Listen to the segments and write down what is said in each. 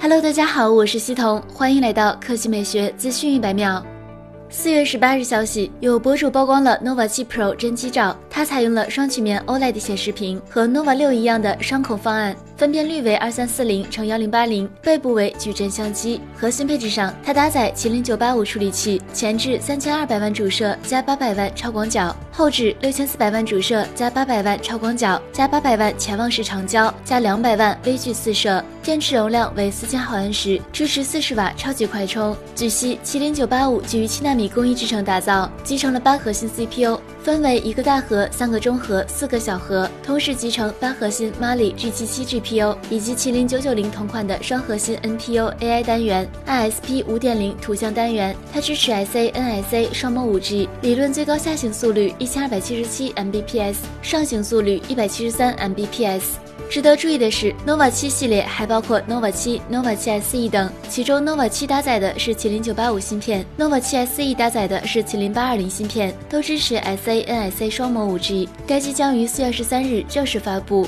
Hello，大家好，我是西彤，欢迎来到科技美学资讯一百秒。四月十八日消息，有博主曝光了 nova 七 Pro 真机照，它采用了双曲面 OLED 显示屏，和 nova 六一样的双孔方案，分辨率为二三四零乘幺零八零，背部为矩阵相机。核心配置上，它搭载麒麟九八五处理器，前置三千二百万主摄加八百万超广角，后置六千四百万主摄加八百万超广角加八百万潜望式长焦加两百万微距四摄。电池容量为四千毫安时，支持四十瓦超级快充。据悉，麒麟九八五基于七纳米工艺制成打造，集成了八核心 CPU，分为一个大核、三个中核、四个小核，同时集成八核心 Mali G77 GPU 以及麒麟九九零同款的双核心 NPU AI 单元、ISP 五点零图像单元。它支持 SA、NSA 双模 5G，理论最高下行速率一千二百七十七 Mbps，上行速率一百七十三 Mbps。值得注意的是，nova 七系列还包括 nova 七、nova 七 SE 等，其中 nova 七搭载的是麒麟九八五芯片，nova 七 SE 搭载的是麒麟八二零芯片，都支持 SA、NSA 双模五 G。该机将于四月十三日正式发布。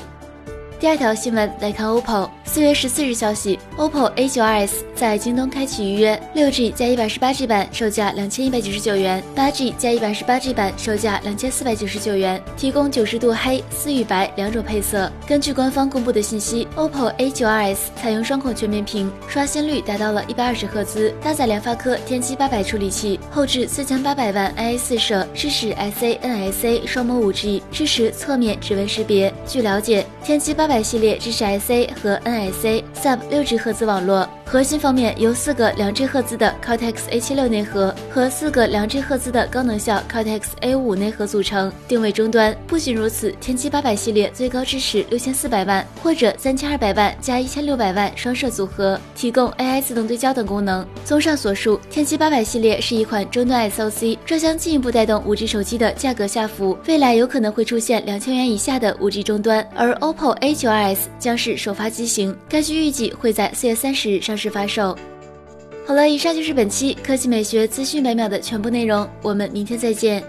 第二条新闻来看，OPPO。四月十四日消息，OPPO A92s 在京东开启预约，六 G 加一百十八 G 版售价两千一百九十九元，八 G 加一百十八 G 版售价两千四百九十九元，提供九十度黑、丝域白两种配色。根据官方公布的信息，OPPO A92s 采用双孔全面屏，刷新率达到了一百二十赫兹，搭载联发科天玑八百处理器，后置四千八百万 IA 四摄，支持 SA、NSA 双模五 G，支持侧面指纹识别。据了解，天玑八百系列支持 SA 和 N。IC Sub 六 G 赫兹网络。核心方面由四个两 G 赫兹的 Cortex A76 内核和四个两 G 赫兹的高能效 Cortex A5 内核组成。定位终端不仅如此，天玑八百系列最高支持六千四百万或者三千二百万加一千六百万双摄组合，提供 AI 自动对焦等功能。综上所述，天玑八百系列是一款终端 SoC，这将进一步带动 5G 手机的价格下浮，未来有可能会出现两千元以下的 5G 终端。而 OPPO A 9S 将是首发机型，该机预计会在四月三十日上。市发售。好了，以上就是本期科技美学资讯每秒的全部内容，我们明天再见。